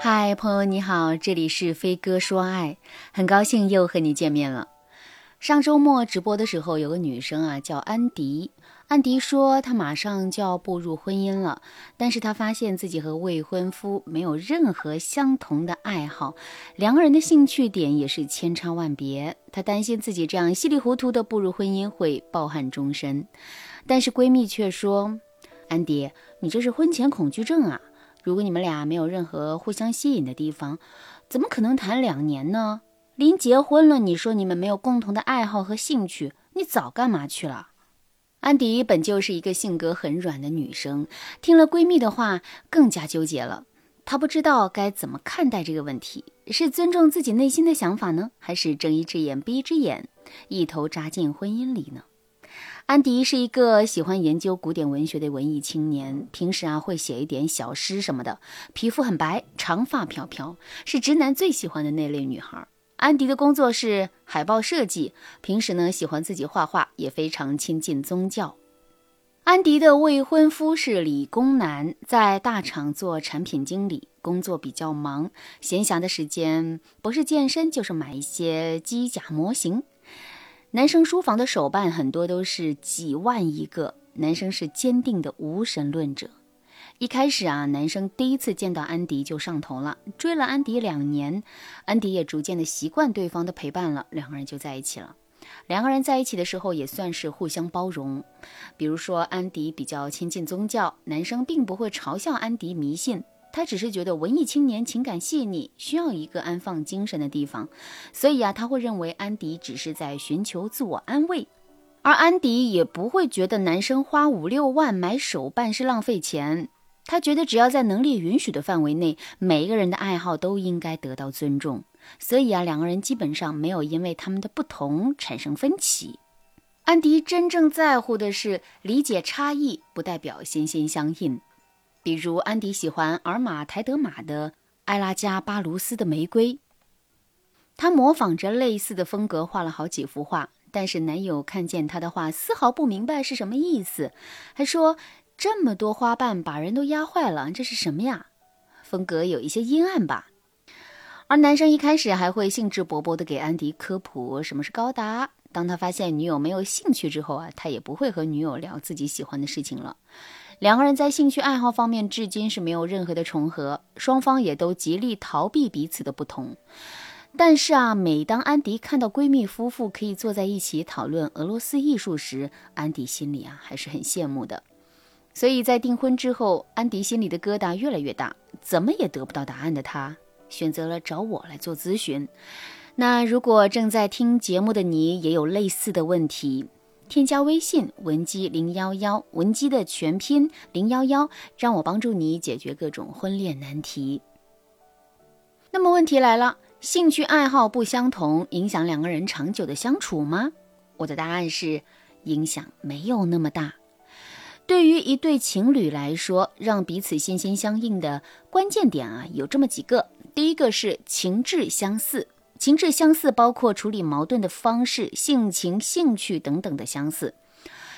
嗨，朋友你好，这里是飞哥说爱，很高兴又和你见面了。上周末直播的时候，有个女生啊叫安迪，安迪说她马上就要步入婚姻了，但是她发现自己和未婚夫没有任何相同的爱好，两个人的兴趣点也是千差万别。她担心自己这样稀里糊涂的步入婚姻会抱憾终身，但是闺蜜却说：“安迪，你这是婚前恐惧症啊。”如果你们俩没有任何互相吸引的地方，怎么可能谈两年呢？临结婚了，你说你们没有共同的爱好和兴趣，你早干嘛去了？安迪本就是一个性格很软的女生，听了闺蜜的话，更加纠结了。她不知道该怎么看待这个问题：是尊重自己内心的想法呢，还是睁一只眼闭一只眼，一头扎进婚姻里呢？安迪是一个喜欢研究古典文学的文艺青年，平时啊会写一点小诗什么的，皮肤很白，长发飘飘，是直男最喜欢的那类女孩。安迪的工作是海报设计，平时呢喜欢自己画画，也非常亲近宗教。安迪的未婚夫是理工男，在大厂做产品经理，工作比较忙，闲暇的时间不是健身就是买一些机甲模型。男生书房的手办很多都是几万一个。男生是坚定的无神论者。一开始啊，男生第一次见到安迪就上头了，追了安迪两年，安迪也逐渐的习惯对方的陪伴了，两个人就在一起了。两个人在一起的时候也算是互相包容。比如说，安迪比较亲近宗教，男生并不会嘲笑安迪迷信。他只是觉得文艺青年情感细腻，需要一个安放精神的地方，所以啊，他会认为安迪只是在寻求自我安慰，而安迪也不会觉得男生花五六万买手办是浪费钱。他觉得只要在能力允许的范围内，每一个人的爱好都应该得到尊重。所以啊，两个人基本上没有因为他们的不同产生分歧。安迪真正在乎的是理解差异，不代表心心相印。比如安迪喜欢尔玛台德玛的埃拉加巴卢斯的玫瑰，他模仿着类似的风格画了好几幅画，但是男友看见他的画丝毫不明白是什么意思，还说这么多花瓣把人都压坏了，这是什么呀？风格有一些阴暗吧。而男生一开始还会兴致勃勃地给安迪科普什么是高达，当他发现女友没有兴趣之后啊，他也不会和女友聊自己喜欢的事情了。两个人在兴趣爱好方面至今是没有任何的重合，双方也都极力逃避彼此的不同。但是啊，每当安迪看到闺蜜夫妇可以坐在一起讨论俄罗斯艺术时，安迪心里啊还是很羡慕的。所以在订婚之后，安迪心里的疙瘩越来越大，怎么也得不到答案的他，选择了找我来做咨询。那如果正在听节目的你也有类似的问题，添加微信文姬零幺幺，文姬的全拼零幺幺，让我帮助你解决各种婚恋难题。那么问题来了，兴趣爱好不相同，影响两个人长久的相处吗？我的答案是，影响没有那么大。对于一对情侣来说，让彼此心心相印的关键点啊，有这么几个。第一个是情志相似。情志相似，包括处理矛盾的方式、性情、兴趣等等的相似。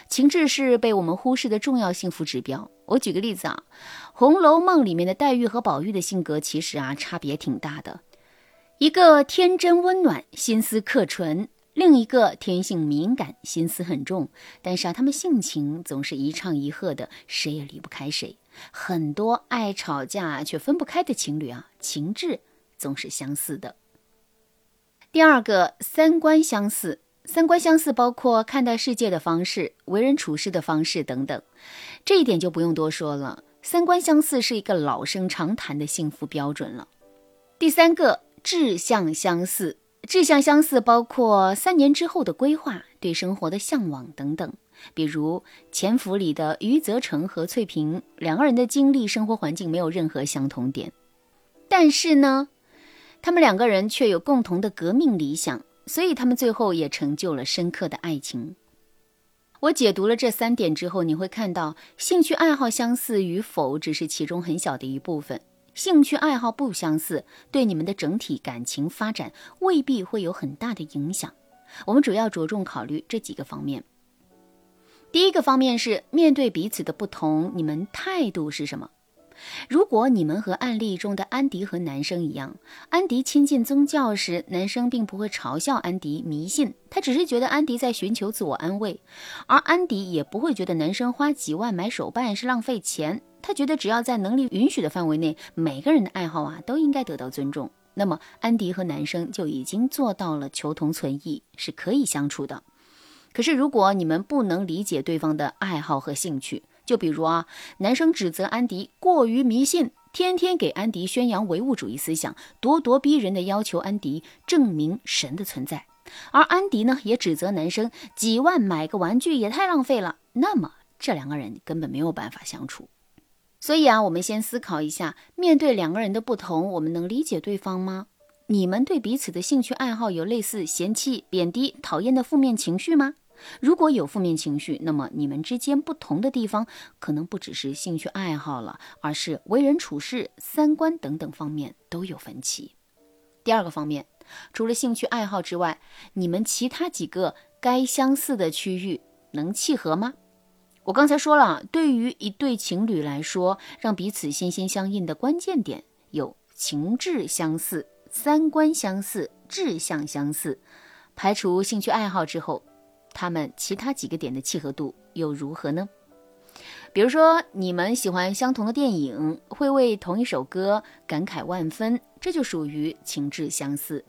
情志是被我们忽视的重要幸福指标。我举个例子啊，《红楼梦》里面的黛玉和宝玉的性格其实啊差别挺大的，一个天真温暖，心思刻纯；另一个天性敏感，心思很重。但是啊，他们性情总是一唱一和的，谁也离不开谁。很多爱吵架却分不开的情侣啊，情志总是相似的。第二个三观相似，三观相似包括看待世界的方式、为人处事的方式等等，这一点就不用多说了。三观相似是一个老生常谈的幸福标准了。第三个志向相似，志向相似包括三年之后的规划、对生活的向往等等。比如《潜伏》里的余则成和翠萍，两个人的经历、生活环境没有任何相同点，但是呢。他们两个人却有共同的革命理想，所以他们最后也成就了深刻的爱情。我解读了这三点之后，你会看到兴趣爱好相似与否只是其中很小的一部分，兴趣爱好不相似对你们的整体感情发展未必会有很大的影响。我们主要着重考虑这几个方面。第一个方面是面对彼此的不同，你们态度是什么？如果你们和案例中的安迪和男生一样，安迪亲近宗教时，男生并不会嘲笑安迪迷信，他只是觉得安迪在寻求自我安慰，而安迪也不会觉得男生花几万买手办是浪费钱，他觉得只要在能力允许的范围内，每个人的爱好啊都应该得到尊重。那么安迪和男生就已经做到了求同存异，是可以相处的。可是如果你们不能理解对方的爱好和兴趣，就比如啊，男生指责安迪过于迷信，天天给安迪宣扬唯物主义思想，咄咄逼人的要求安迪证明神的存在，而安迪呢也指责男生几万买个玩具也太浪费了。那么这两个人根本没有办法相处。所以啊，我们先思考一下，面对两个人的不同，我们能理解对方吗？你们对彼此的兴趣爱好有类似嫌弃、贬低、讨厌的负面情绪吗？如果有负面情绪，那么你们之间不同的地方可能不只是兴趣爱好了，而是为人处事、三观等等方面都有分歧。第二个方面，除了兴趣爱好之外，你们其他几个该相似的区域能契合吗？我刚才说了，对于一对情侣来说，让彼此心心相印的关键点有情志相似、三观相似、志向相似。排除兴趣爱好之后。他们其他几个点的契合度又如何呢？比如说，你们喜欢相同的电影，会为同一首歌感慨万分，这就属于情志相似。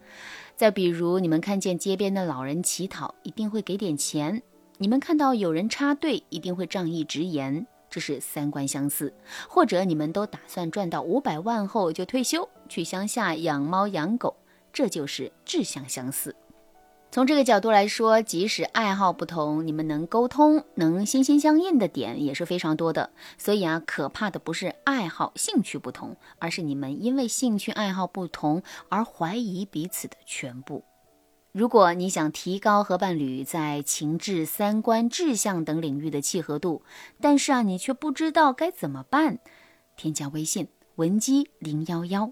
再比如，你们看见街边的老人乞讨，一定会给点钱；你们看到有人插队，一定会仗义直言，这是三观相似。或者，你们都打算赚到五百万后就退休，去乡下养猫养狗，这就是志向相似。从这个角度来说，即使爱好不同，你们能沟通、能心心相印的点也是非常多的。所以啊，可怕的不是爱好、兴趣不同，而是你们因为兴趣爱好不同而怀疑彼此的全部。如果你想提高和伴侣在情志、三观、志向等领域的契合度，但是啊，你却不知道该怎么办，添加微信文姬零幺幺。